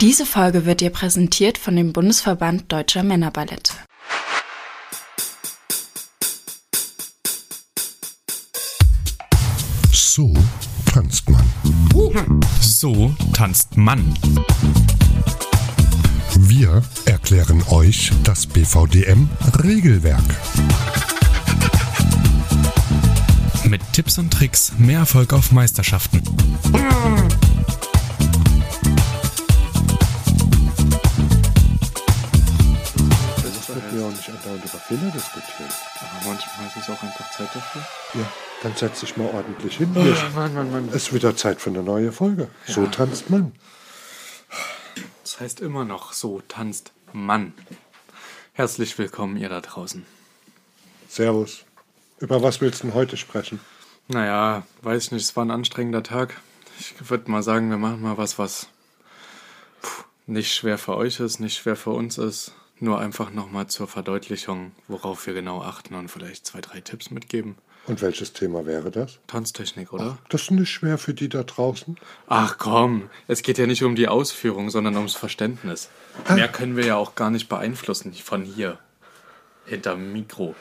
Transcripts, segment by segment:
Diese Folge wird dir präsentiert von dem Bundesverband Deutscher Männerballette. So tanzt man. So tanzt Mann. Wir erklären euch das BVDM-Regelwerk. Mit Tipps und Tricks mehr Erfolg auf Meisterschaften. Andauernd über Fehler diskutieren. Aber manchmal ist es auch einfach Zeit dafür. Ja, dann setz dich mal ordentlich hin. Oh, Mann, Mann, Mann. ist wieder Zeit für eine neue Folge. So Ja. tanzt man. Das heißt immer noch, so tanzt Mann. Herzlich willkommen, ihr da draußen. Servus. Über was willst du denn heute sprechen? Naja, weiß ich nicht, es war ein anstrengender Tag. Ich würde mal sagen, wir machen mal was, was puh, nicht schwer für euch ist, nicht schwer für uns ist. Nur einfach nochmal zur Verdeutlichung, worauf wir genau achten und vielleicht zwei, drei Tipps mitgeben. Und welches Thema wäre das? Tanztechnik, oder? Das ist nicht schwer für die da draußen. Ach komm, es geht ja nicht um die Ausführung, sondern ums Verständnis. Mehr können wir ja auch gar nicht beeinflussen von hier. Hinterm Mikro.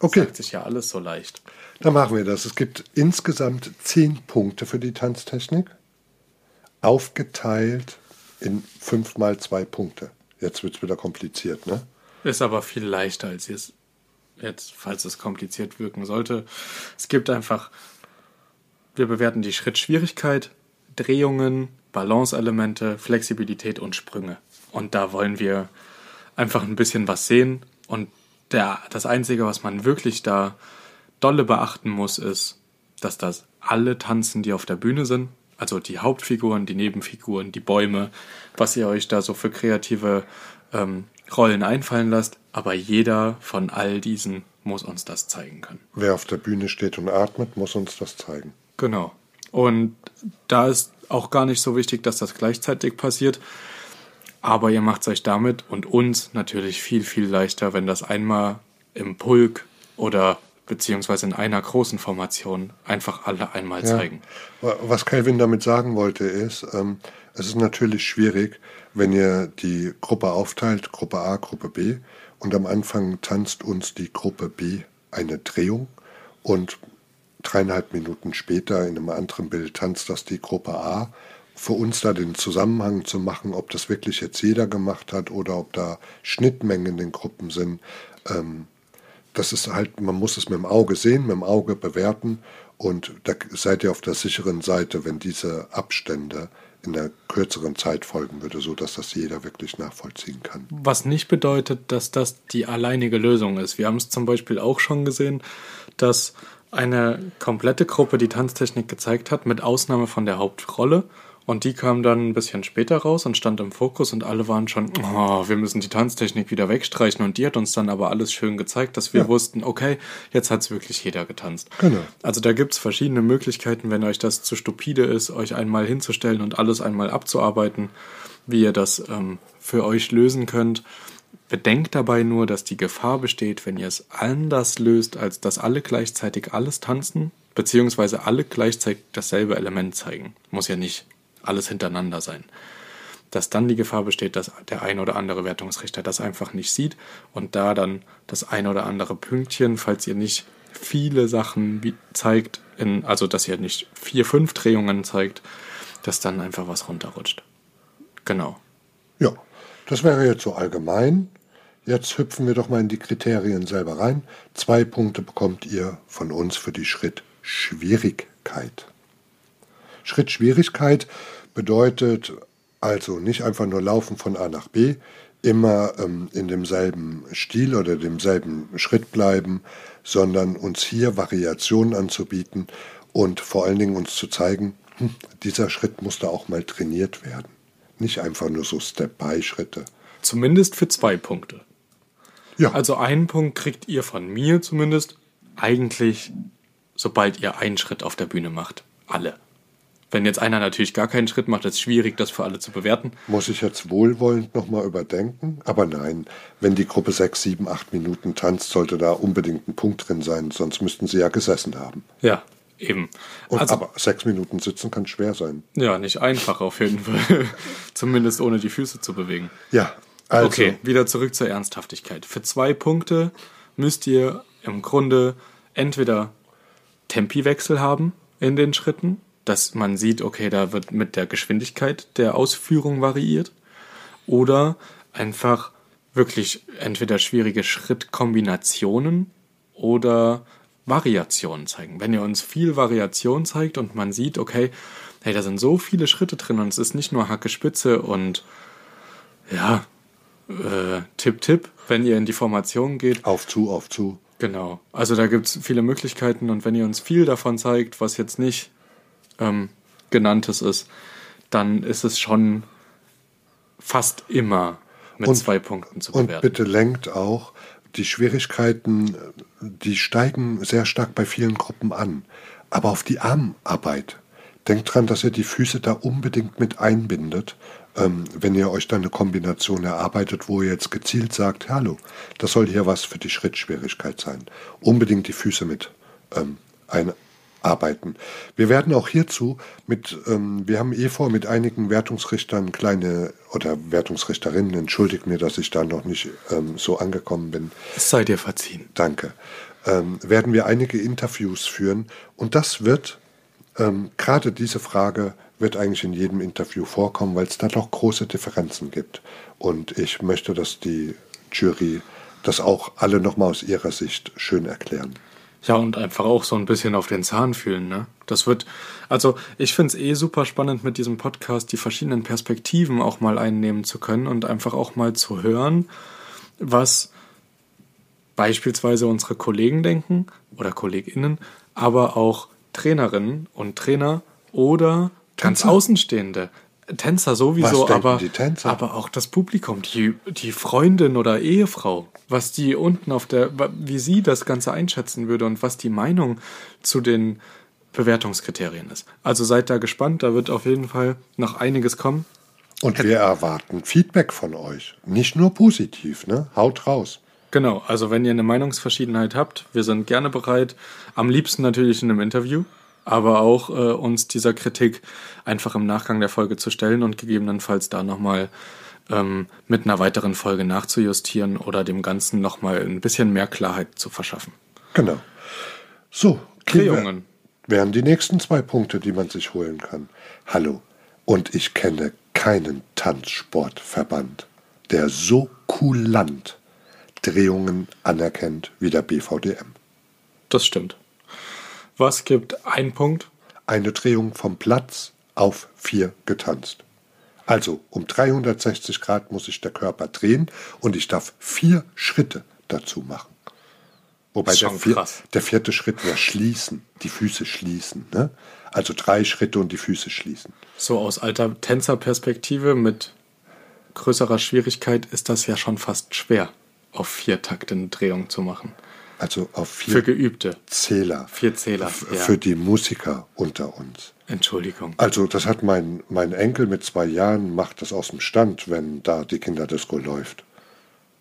Okay. Sagt sich ja alles so leicht. Dann machen wir das. Es gibt insgesamt zehn Punkte für die Tanztechnik. Aufgeteilt in fünf mal zwei Punkte. Jetzt wird es wieder kompliziert, ne? Ist aber viel leichter, als es jetzt, falls es kompliziert wirken sollte. Es gibt einfach, wir bewerten die Schrittschwierigkeit, Drehungen, Balanceelemente, Flexibilität und Sprünge. Und da wollen wir einfach ein bisschen was sehen. Und der, das Einzige, was man wirklich da dolle beachten muss, ist, dass das alle tanzen, die auf der Bühne sind. Also die Hauptfiguren, die Nebenfiguren, die Bäume, was ihr euch da so für kreative ähm, Rollen einfallen lasst. Aber jeder von all diesen muss uns das zeigen können. Wer auf der Bühne steht und atmet, muss uns das zeigen. Genau. Und da ist auch gar nicht so wichtig, dass das gleichzeitig passiert. Aber ihr macht es euch damit und uns natürlich viel, viel leichter, wenn das einmal im Pulk oder beziehungsweise in einer großen Formation einfach alle einmal Ja. zeigen. Was Calvin damit sagen wollte, ist, ähm, es ist natürlich schwierig, wenn ihr die Gruppe aufteilt, Gruppe A, Gruppe B, und am Anfang tanzt uns die Gruppe B eine Drehung und dreieinhalb Minuten später in einem anderen Bild tanzt das die Gruppe A. Für uns da den Zusammenhang zu machen, ob das wirklich jetzt jeder gemacht hat oder ob da Schnittmengen in den Gruppen sind, ähm, das ist halt, man muss es mit dem Auge sehen, mit dem Auge bewerten und da seid ihr auf der sicheren Seite, wenn diese Abstände in einer kürzeren Zeit folgen würde, so dass das jeder wirklich nachvollziehen kann. Was nicht bedeutet, dass das die alleinige Lösung ist. Wir haben es zum Beispiel auch schon gesehen, dass eine komplette Gruppe die Tanztechnik gezeigt hat, mit Ausnahme von der Hauptrolle. Und die kam dann ein bisschen später raus und stand im Fokus und alle waren schon, oh, wir müssen die Tanztechnik wieder wegstreichen. Und die hat uns dann aber alles schön gezeigt, dass wir Ja. wussten, okay, jetzt hat es wirklich jeder getanzt. Genau. Also da gibt es verschiedene Möglichkeiten, wenn euch das zu stupide ist, euch einmal hinzustellen und alles einmal abzuarbeiten, wie ihr das ähm, für euch lösen könnt. Bedenkt dabei nur, dass die Gefahr besteht, wenn ihr es anders löst, als dass alle gleichzeitig alles tanzen, beziehungsweise alle gleichzeitig dasselbe Element zeigen. Muss ja nicht alles hintereinander sein. Dass dann die Gefahr besteht, dass der ein oder andere Wertungsrichter das einfach nicht sieht und da dann das ein oder andere Pünktchen, falls ihr nicht viele Sachen zeigt, in, also dass ihr nicht vier, fünf Drehungen zeigt, dass dann einfach was runterrutscht. Genau. Ja, das wäre jetzt so allgemein. Jetzt hüpfen wir doch mal in die Kriterien selber rein. Zwei Punkte bekommt ihr von uns für die Schrittschwierigkeit. Schrittschwierigkeit bedeutet also nicht einfach nur laufen von A nach B, immer ähm, in demselben Stil oder demselben Schritt bleiben, sondern uns hier Variationen anzubieten und vor allen Dingen uns zu zeigen, hm, dieser Schritt musste auch mal trainiert werden. Nicht einfach nur so Step-by-Schritte. Zumindest für zwei Punkte. Ja, Also einen Punkt kriegt ihr von mir zumindest eigentlich, sobald ihr einen Schritt auf der Bühne macht. Alle. Wenn jetzt einer natürlich gar keinen Schritt macht, ist es schwierig, das für alle zu bewerten. muss ich jetzt wohlwollend nochmal überdenken? Aber nein, wenn die Gruppe sechs, sieben, acht Minuten tanzt, sollte da unbedingt ein Punkt drin sein, sonst müssten sie ja gesessen haben. Ja, Eben. Und, also, aber sechs Minuten sitzen kann schwer sein. ja, nicht einfach auf jeden Fall. Zumindest ohne die Füße zu bewegen. Ja, also Okay, wieder zurück zur Ernsthaftigkeit. Für zwei Punkte müsst ihr im Grunde entweder Tempiwechsel haben in den Schritten, dass man sieht, okay, da wird mit der Geschwindigkeit der Ausführung variiert, oder einfach wirklich entweder schwierige Schrittkombinationen oder Variationen zeigen. Wenn ihr uns viel Variation zeigt und man sieht, okay, hey, da sind so viele Schritte drin und es ist nicht nur Hacke Spitze und ja, äh, Tipp, Tipp, wenn ihr in die Formation geht. auf zu, auf zu. Genau. Also da gibt es viele Möglichkeiten und wenn ihr uns viel davon zeigt, was jetzt nicht ähm, genanntes ist, dann ist es schon fast immer mit Und- zwei Punkten zu Und bewerten. bitte lenkt auch, die Schwierigkeiten, die steigen sehr stark bei vielen Gruppen an. Aber auf die Armarbeit. Denkt dran, dass ihr die Füße da unbedingt mit einbindet, ähm, wenn ihr euch dann eine Kombination erarbeitet, wo ihr jetzt gezielt sagt, hallo, das soll hier was für die Schrittschwierigkeit sein. Unbedingt die Füße mit ähm, einarbeiten. Wir werden auch hierzu mit, ähm, wir haben eh vor, mit einigen Wertungsrichtern kleine, oder Wertungsrichterinnen, entschuldigt mir, dass ich da noch nicht ähm, so angekommen bin, Es sei dir verziehen. danke, ähm, werden wir einige Interviews führen. Und das wird, ähm, gerade diese Frage wird eigentlich in jedem Interview vorkommen, weil es da doch große Differenzen gibt. Und ich möchte, dass die Jury das auch alle nochmal aus ihrer Sicht schön erklären. Ja, und einfach auch so ein bisschen auf den Zahn fühlen, ne? Das wird, also ich finde es eh super spannend mit diesem Podcast, die verschiedenen Perspektiven auch mal einnehmen zu können und einfach auch mal zu hören, was beispielsweise unsere Kollegen denken oder KollegInnen, aber auch Trainerinnen und Trainer oder ganz Tänzer. Außenstehende. Tänzer sowieso, aber, Tänzer? aber auch das Publikum, die, die Freundin oder Ehefrau, was die unten auf der, wie sie das Ganze einschätzen würde und was die Meinung zu den Bewertungskriterien ist. Also seid da gespannt, da wird auf jeden Fall noch einiges kommen. Und wir erwarten Feedback von euch. Nicht nur positiv, ne? Haut raus. Genau, also wenn ihr eine Meinungsverschiedenheit habt, wir sind gerne bereit, am liebsten natürlich in einem Interview, aber auch äh, uns dieser Kritik einfach im Nachgang der Folge zu stellen und gegebenenfalls da nochmal ähm, mit einer weiteren Folge nachzujustieren oder dem Ganzen nochmal ein bisschen mehr Klarheit zu verschaffen. Genau. So, Drehungen. wären die nächsten zwei Punkte, die man sich holen kann. Hallo, und ich kenne keinen Tanzsportverband, der so kulant Drehungen anerkennt wie der BVDM. Das stimmt. Was gibt ein Punkt? Eine Drehung vom Platz auf vier getanzt. Also um 360 Grad muss sich der Körper drehen und ich darf vier Schritte dazu machen. Wobei der, vier, der vierte Schritt wäre schließen, die Füße schließen. Ne? Also drei Schritte und die Füße schließen. So aus alter Tänzerperspektive mit größerer Schwierigkeit ist das ja schon fast schwer, auf vier Takte eine Drehung zu machen. Also auf Für vier Geübte. Zähler. Vier Zähler, ja. Für die Musiker unter uns. Entschuldigung. Also das hat mein, mein Enkel mit zwei Jahren, macht das aus dem Stand, wenn da die Kinderdisco läuft.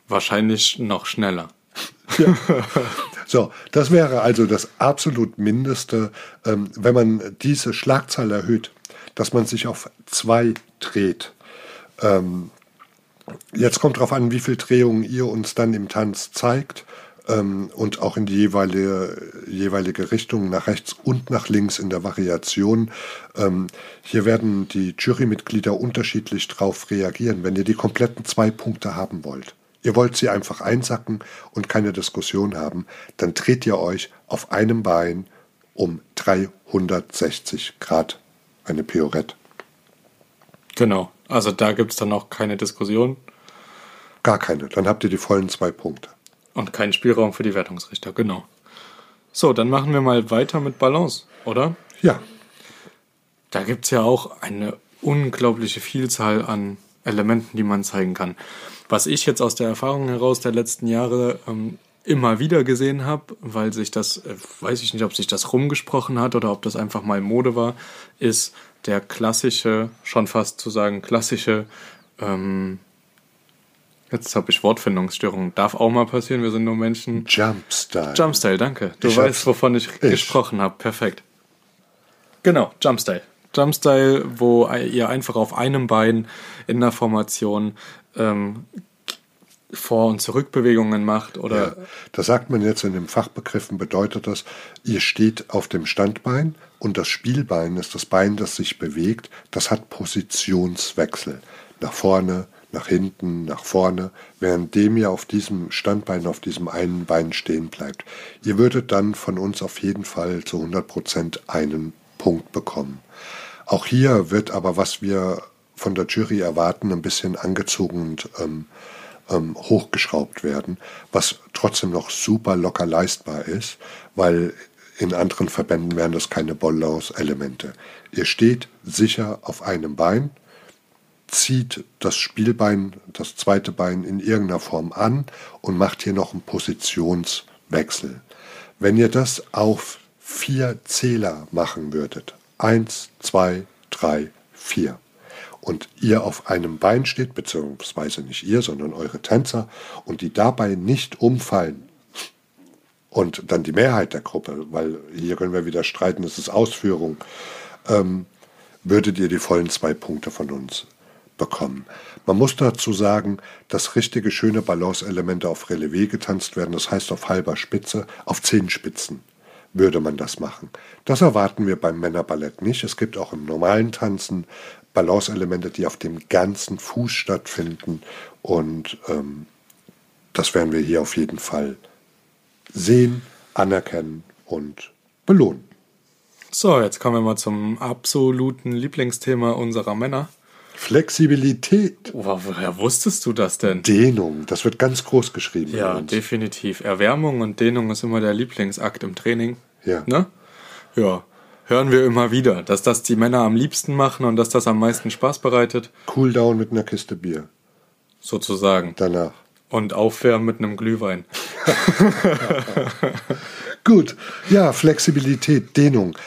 Wahrscheinlich noch schneller. So, das wäre also das absolut Mindeste, ähm, wenn man diese Schlagzahl erhöht, dass man sich auf zwei dreht. Ähm, jetzt kommt darauf an, wie viel Drehungen ihr uns dann im Tanz zeigt ähm, und auch in die jeweilige, jeweilige Richtung, nach rechts und nach links in der Variation. Ähm, hier werden die Jurymitglieder unterschiedlich drauf reagieren, wenn ihr die kompletten zwei Punkte haben wollt. Ihr wollt sie einfach einsacken und keine Diskussion haben, dann dreht ihr euch auf einem Bein um 360 Grad. Eine Piorette. Genau. Also da gibt es dann auch keine Diskussion Gar keine. Dann habt ihr die vollen zwei Punkte. Und keinen Spielraum für die Wertungsrichter. Genau. So, dann machen wir mal weiter mit Balance, oder? Ja, Da gibt es ja auch eine unglaubliche Vielzahl an Elementen, die man zeigen kann. Was ich jetzt aus der Erfahrung heraus der letzten Jahre ähm, immer wieder gesehen habe, weil sich das, äh, weiß ich nicht, ob sich das rumgesprochen hat oder ob das einfach mal Mode war, ist der klassische, schon fast zu sagen, klassische, ähm, jetzt habe ich Wortfindungsstörungen, darf auch mal passieren, wir sind nur Menschen. Jumpstyle. Jumpstyle, danke. Du Ich weißt, wovon ich, ich. gesprochen habe. Perfekt. Genau, Jumpstyle. Jumpstyle, wo ihr einfach auf einem Bein in der Formation ähm, Vor- und Zurückbewegungen macht oder. Ja, da sagt man jetzt in den Fachbegriffen, bedeutet das, ihr steht auf dem Standbein und das Spielbein ist das Bein, das sich bewegt, das hat Positionswechsel. Nach vorne, nach hinten, nach vorne, währenddem ihr auf diesem Standbein, auf diesem einen Bein stehen bleibt. Ihr würdet dann von uns auf jeden Fall zu 100 Prozent einen Punkt bekommen. Auch hier wird aber, was wir von der Jury erwarten, ein bisschen angezogen und ähm, ähm, hochgeschraubt werden, was trotzdem noch super locker leistbar ist, weil in anderen Verbänden wären das keine Balance-Elemente. Ihr steht sicher auf einem Bein, zieht das Spielbein, das zweite Bein in irgendeiner Form an und macht hier noch einen Positionswechsel. Wenn ihr das auf vier Zähler machen würdet, eins, zwei, drei, vier, und ihr auf einem Bein steht, beziehungsweise nicht ihr, sondern eure Tänzer, und die dabei nicht umfallen, und dann die Mehrheit der Gruppe, weil hier können wir wieder streiten, es ist Ausführung, ähm, würdet ihr die vollen zwei Punkte von uns bekommen. Man muss dazu sagen, dass richtige schöne Balanceelemente auf Relevé getanzt werden, das heißt auf halber Spitze, auf zehn Spitzen würde man das machen. Das erwarten wir beim Männerballett nicht. Es gibt auch im normalen Tanzen Balanceelemente, die auf dem ganzen Fuß stattfinden und ähm, das werden wir hier auf jeden Fall sehen, anerkennen und belohnen. So, jetzt kommen wir mal zum absoluten Lieblingsthema unserer Männer. Flexibilität. Oh, woher wusstest du das denn? Dehnung, das wird ganz groß geschrieben. Ja, definitiv. Erwärmung und Dehnung ist immer der Lieblingsakt im Training. Ja. Ne? Ja. Hören wir immer wieder, dass das die Männer am liebsten machen und dass das am meisten Spaß bereitet. Cooldown mit einer Kiste Bier. Sozusagen. Danach. Und aufwärmen mit einem Glühwein. Gut, ja, Flexibilität, Dehnung.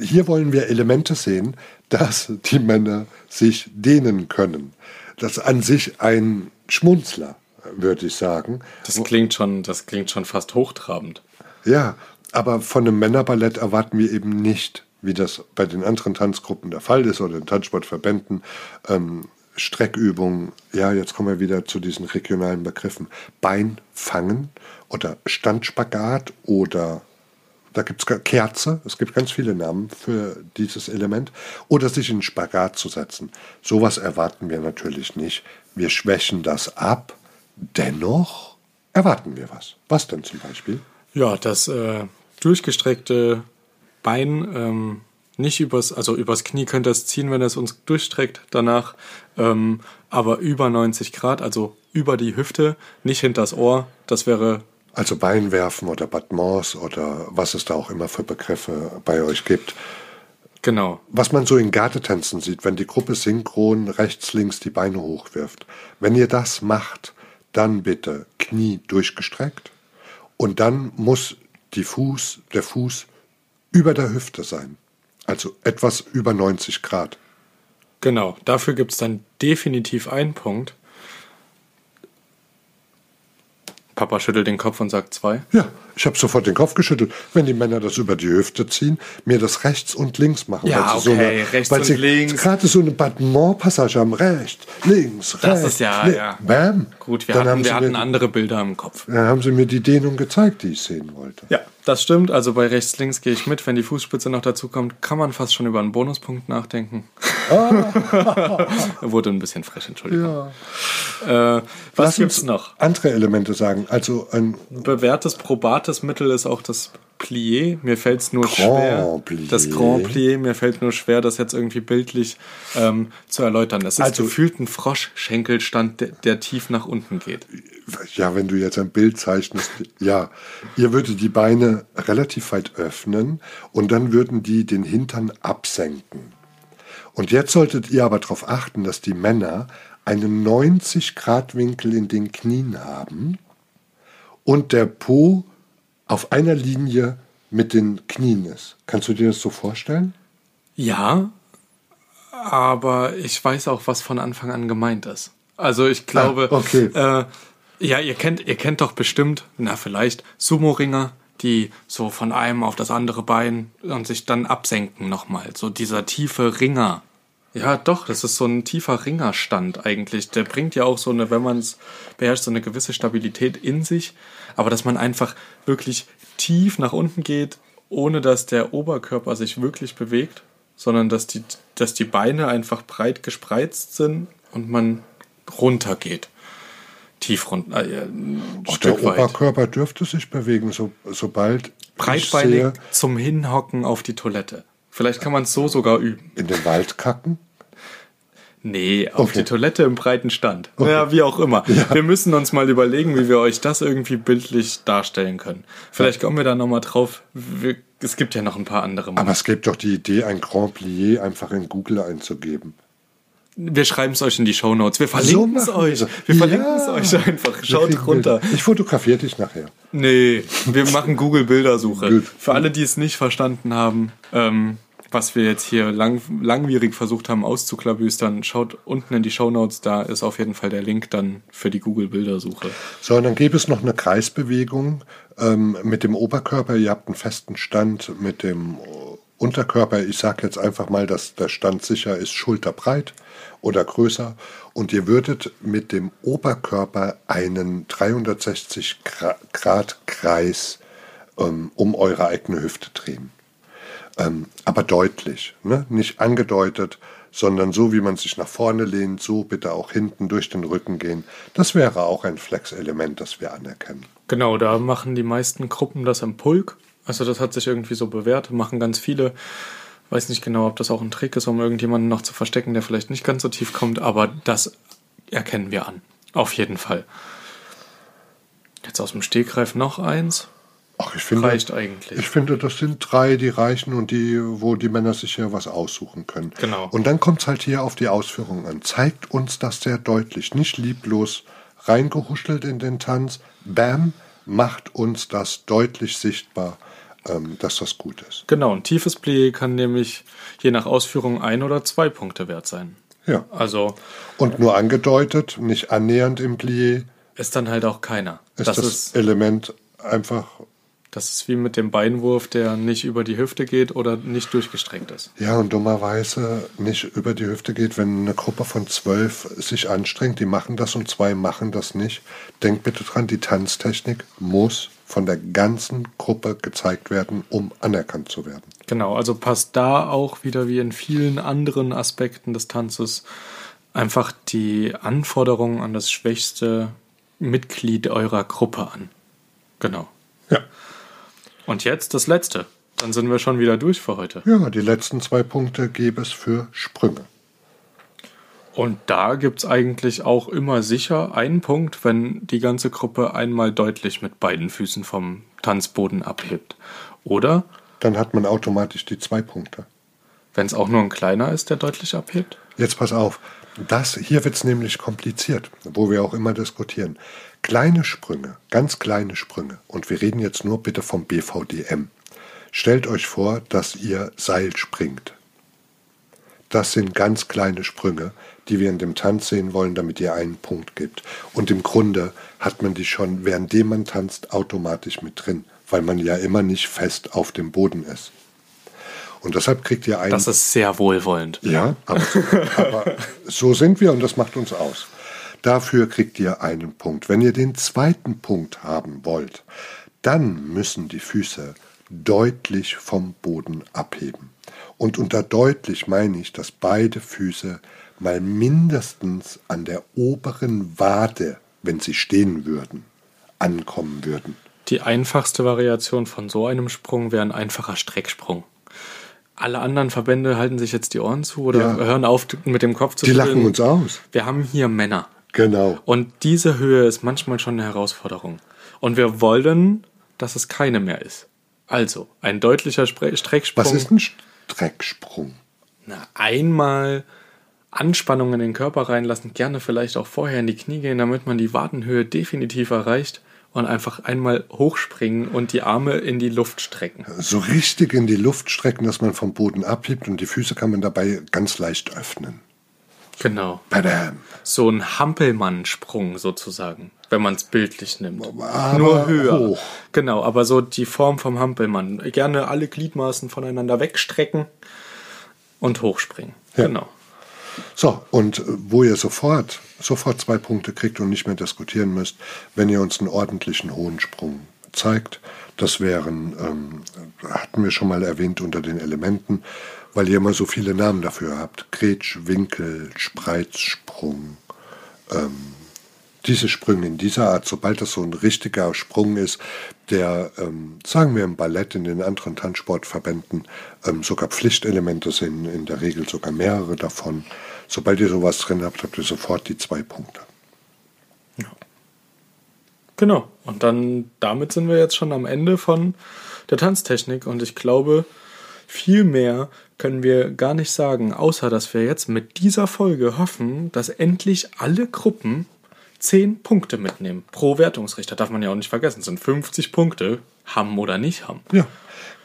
Hier wollen wir Elemente sehen, dass die Männer sich dehnen können. Das ist an sich ein Schmunzler, würde ich sagen. Das klingt schon, das klingt schon fast hochtrabend. Ja, aber von einem Männerballett erwarten wir eben nicht, wie das bei den anderen Tanzgruppen der Fall ist oder den Tanzsportverbänden, ähm, Streckübungen. Ja, jetzt kommen wir wieder zu diesen regionalen Begriffen. Bein fangen oder Standspagat oder da gibt es Kerze, es gibt ganz viele Namen für dieses Element, oder sich in Spagat zu setzen. Sowas erwarten wir natürlich nicht. Wir schwächen das ab, dennoch erwarten wir was. Was denn zum Beispiel? Ja, das äh, durchgestreckte Bein ähm, nicht übers, also übers Knie könnt ihr es ziehen, wenn es uns durchstreckt danach, ähm, aber über 90 Grad, also über die Hüfte, nicht hinters Ohr. Das wäre also Bein werfen oder Battements oder was es da auch immer für Begriffe bei euch gibt. Genau. Was man so in Gardetänzen sieht, wenn die Gruppe synchron rechts, links die Beine hochwirft. Wenn ihr das macht, dann bitte Knie durchgestreckt und dann muss die Fuß, der Fuß über der Hüfte sein. Also etwas über 90 Grad. Genau, dafür gibt es dann definitiv einen Punkt. Papa schüttelt den Kopf und sagt zwei. Ja, ich habe sofort den Kopf geschüttelt. Wenn die Männer das über die Hüfte ziehen, mir das rechts und links machen. Ja, weil sie okay, so eine, rechts weil und sie links. gerade so eine Battement-Passage haben. Rechts, links, Das rechts. ist ja, li- ja. Bam. Gut, wir Dann hatten, wir hatten mir, andere Bilder im Kopf. Dann haben sie mir die Dehnung gezeigt, die ich sehen wollte. Ja, das stimmt. Also bei rechts, links gehe ich mit. Wenn die Fußspitze noch dazu kommt, kann man fast schon über einen Bonuspunkt nachdenken. Wurde ein bisschen frisch, Entschuldigung. Äh, was Lass gibt's uns noch? andere Elemente sagen. Also ein bewährtes, probates Mittel ist auch das Plié. Mir fällt es nur Grand schwer. Plié. Das Grand Plié, mir fällt nur schwer, das jetzt irgendwie bildlich ähm, zu erläutern. Das ist Also- gefühlt ein Froschschenkelstand, der, der tief nach unten geht. ja, wenn du jetzt ein Bild zeichnest, ja, ihr würdet die Beine relativ weit öffnen und dann würden die den Hintern absenken. Und jetzt solltet ihr aber darauf achten, dass die Männer einen 90-Grad-Winkel in den Knien haben und der Po auf einer Linie mit den Knien ist. Kannst du dir das so vorstellen? Ja, aber ich weiß auch, was von Anfang an gemeint ist. Also ich glaube, Ah, okay. äh, ja, ihr kennt, ihr kennt doch bestimmt, na vielleicht, Sumo-Ringer, die so von einem auf das andere Bein und sich dann absenken nochmal. So dieser tiefe Ringer. Ja, doch, das ist so ein tiefer Ringerstand eigentlich. Der bringt ja auch so eine, wenn man es beherrscht, so eine gewisse Stabilität in sich. Aber dass man einfach wirklich tief nach unten geht, ohne dass der Oberkörper sich wirklich bewegt, sondern dass die, dass die Beine einfach breit gespreizt sind und man runtergeht. Tief runter. Äh, Auch der weit. Oberkörper dürfte sich bewegen, so, sobald Breitbeinig sehe, zum Hinhocken auf die Toilette. Vielleicht kann man es so sogar üben. in den Wald kacken. Nee, auf Okay. die Toilette im breiten Stand. Ja, wie auch immer. Wir müssen uns mal überlegen, wie wir euch das irgendwie bildlich darstellen können. Vielleicht kommen wir da nochmal drauf. Wir, es gibt ja noch ein paar andere. Aber es gibt doch die Idee, ein Grand Plié einfach in Google einzugeben. Wir schreiben es euch in die Shownotes. Wir So verlinken es machen euch. wir. Wir verlinken Ja. es euch einfach. Wir Schaut runter. Bilder. Ich fotografiere dich nachher. Nee, wir machen Google-Bildersuche. Gut. Für alle, die es nicht verstanden haben, ähm, was wir jetzt hier lang, langwierig versucht haben auszuklabüstern, schaut unten in die Shownotes, da ist auf jeden Fall der Link dann für die Google-Bildersuche. So, und dann gäbe es noch eine Kreisbewegung ähm, mit dem Oberkörper. Ihr habt einen festen Stand mit dem Unterkörper. Ich sage jetzt einfach mal, dass der Stand sicher ist, schulterbreit oder größer. Und ihr würdet mit dem Oberkörper einen 360 Gra- Grad Kreis ähm, um eure eigene Hüfte drehen. Ähm, aber deutlich, ne? nicht angedeutet, sondern so, wie man sich nach vorne lehnt, so bitte auch hinten durch den Rücken gehen. Das wäre auch ein Flex-Element, das wir anerkennen. Genau, da machen die meisten Gruppen das im Pulk. Also das hat sich irgendwie so bewährt, machen ganz viele. Weiß nicht genau, ob das auch ein Trick ist, um irgendjemanden noch zu verstecken, der vielleicht nicht ganz so tief kommt, aber das erkennen wir an. Auf jeden Fall. Jetzt aus dem Stegreif noch eins. Ach, ich finde, Reicht eigentlich. Ich finde, das sind drei, die reichen und die, wo die Männer sich ja was aussuchen können. Genau. Und dann kommt es halt hier auf die Ausführung an. Zeigt uns das sehr deutlich, nicht lieblos reingehuschelt in den Tanz. Bam, macht uns das deutlich sichtbar, ähm, dass das gut ist. Genau, ein tiefes Plié kann nämlich je nach Ausführung ein oder zwei Punkte wert sein. Ja. Also Und nur angedeutet, nicht annähernd im Plié, ist dann halt auch keiner. ist das, das, Element einfach das ist wie mit dem Beinwurf, der nicht über die Hüfte geht oder nicht durchgestreckt ist. Ja, und dummerweise nicht über die Hüfte geht, wenn eine Gruppe von zwölf sich anstrengt, die machen das und zwei machen das nicht. Denkt bitte dran, die Tanztechnik muss von der ganzen Gruppe gezeigt werden, um anerkannt zu werden. Genau, also passt da auch wieder wie in vielen anderen Aspekten des Tanzes einfach die Anforderungen an das schwächste Mitglied eurer Gruppe an. Genau. Ja. Und jetzt das letzte. Dann sind wir schon wieder durch für heute. Ja, die letzten zwei Punkte gäbe es für Sprünge. Und da gibt's eigentlich auch immer sicher einen Punkt, wenn die ganze Gruppe einmal deutlich mit beiden Füßen vom Tanzboden abhebt. Oder Dann hat man automatisch die zwei Punkte. wenn es auch nur ein kleiner ist, der deutlich abhebt. Jetzt pass auf. Das, hier wird es nämlich kompliziert, wo wir auch immer diskutieren. Kleine Sprünge, ganz kleine Sprünge, und wir reden jetzt nur bitte vom BVDM. Stellt euch vor, dass ihr Seil springt. Das sind ganz kleine Sprünge, die wir in dem Tanz sehen wollen, damit ihr einen Punkt gibt. Und im Grunde hat man die schon, währenddem man tanzt, automatisch mit drin, weil man ja immer nicht fest auf dem Boden ist. Und deshalb kriegt ihr einen Das ist sehr wohlwollend. ja, aber, aber so sind wir und das macht uns aus. Dafür kriegt ihr einen Punkt. Wenn ihr den zweiten Punkt haben wollt, dann müssen die Füße deutlich vom Boden abheben. Und unter deutlich meine ich, dass beide Füße mal mindestens an der oberen Wade, wenn sie stehen würden, ankommen würden. Die einfachste Variation von so einem Sprung wäre ein einfacher Strecksprung. Alle anderen Verbände halten sich jetzt die Ohren zu oder Ja. hören auf, mit dem Kopf zu Die schütteln. lachen uns aus. Wir haben hier Männer. Genau. Und diese Höhe ist manchmal schon eine Herausforderung. Und wir wollen, dass es keine mehr ist. Also, ein deutlicher Spre Strecksprung. Was ist ein Strecksprung? Na, einmal Anspannung in den Körper reinlassen, gerne vielleicht auch vorher in die Knie gehen, damit man die Wadenhöhe definitiv erreicht und einfach einmal hochspringen und die Arme in die Luft strecken. so richtig in die Luft strecken, dass man vom Boden abhebt und die Füße kann man dabei ganz leicht öffnen. Genau. Badam. So ein Hampelmann-Sprung sozusagen, wenn man es bildlich nimmt. Aber Nur höher. hoch. Genau, aber so die Form vom Hampelmann. Gerne alle Gliedmaßen voneinander wegstrecken und hochspringen. Ja. Genau. So, und äh, wo ihr sofort, sofort zwei Punkte kriegt und nicht mehr diskutieren müsst, wenn ihr uns einen ordentlichen hohen Sprung zeigt. Das wären, ähm, hatten wir schon mal erwähnt unter den Elementen, weil ihr immer so viele Namen dafür habt. Gretsch, Winkel, Spreizsprung. Ähm, diese Sprünge in dieser Art, sobald das so ein richtiger Sprung ist, der, ähm, sagen wir im Ballett, in den anderen Tanzsportverbänden ähm, sogar Pflichtelemente sind, in der Regel sogar mehrere davon. Sobald ihr sowas drin habt, habt ihr sofort die zwei Punkte. Genau. Und dann damit sind wir jetzt schon am Ende von der Tanztechnik und ich glaube, viel mehr können wir gar nicht sagen, außer dass wir jetzt mit dieser Folge hoffen, dass endlich alle Gruppen 10 Punkte mitnehmen. Pro Wertungsrichter darf man ja auch nicht vergessen. Es sind 50 Punkte, haben oder nicht haben. Ja.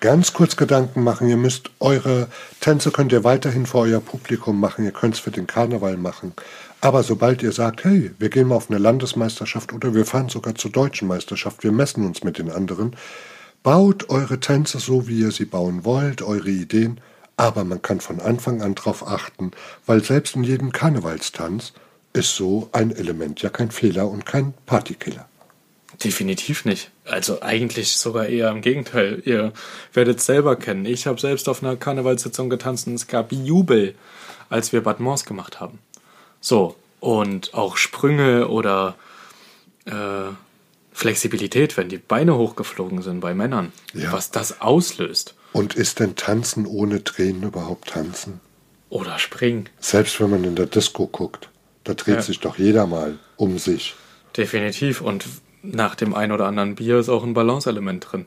Ganz kurz Gedanken machen. Ihr müsst eure Tänze könnt ihr weiterhin vor euer Publikum machen. Ihr könnt es für den Karneval machen. Aber sobald ihr sagt, hey, wir gehen mal auf eine Landesmeisterschaft oder wir fahren sogar zur deutschen Meisterschaft, wir messen uns mit den anderen, baut eure Tänze so, wie ihr sie bauen wollt, eure Ideen. Aber man kann von Anfang an darauf achten, weil selbst in jedem Karnevalstanz ist so ein Element ja kein Fehler und kein Partykiller. Definitiv nicht. Also eigentlich sogar eher im Gegenteil. Ihr werdet selber kennen. Ich habe selbst auf einer Karnevalssitzung getanzt und es gab Jubel, als wir Bad gemacht haben. So, und auch Sprünge oder äh, Flexibilität, wenn die Beine hochgeflogen sind bei Männern, Ja. was das auslöst. Und ist denn Tanzen ohne Tränen überhaupt Tanzen? Oder Springen. Selbst wenn man in der Disco guckt, da dreht Ja. sich doch jeder mal um sich. Definitiv. Und nach dem ein oder anderen Bier ist auch ein Balanceelement drin.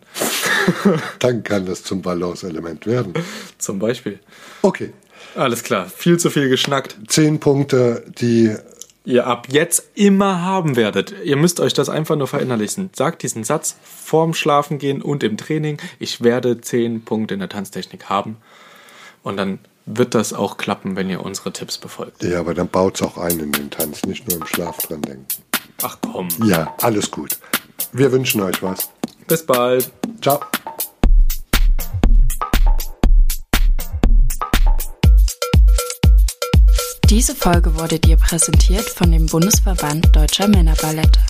Dann kann das zum Balance-Element werden. Zum Beispiel. Okay, Alles klar. Viel zu viel geschnackt. zehn Punkte, die ihr ab jetzt immer haben werdet. Ihr müsst euch das einfach nur verinnerlichen. Sagt diesen Satz vorm Schlafengehen und im Training. Ich werde 10 Punkte in der Tanztechnik haben. Und dann wird das auch klappen, wenn ihr unsere Tipps befolgt. Ja, aber dann baut's auch ein in den Tanz, nicht nur im Schlaf dran denken. Ach komm. Ja, alles gut. Wir wünschen euch was. Bis bald. Ciao. Diese Folge wurde dir präsentiert von dem Bundesverband Deutscher Männerballette.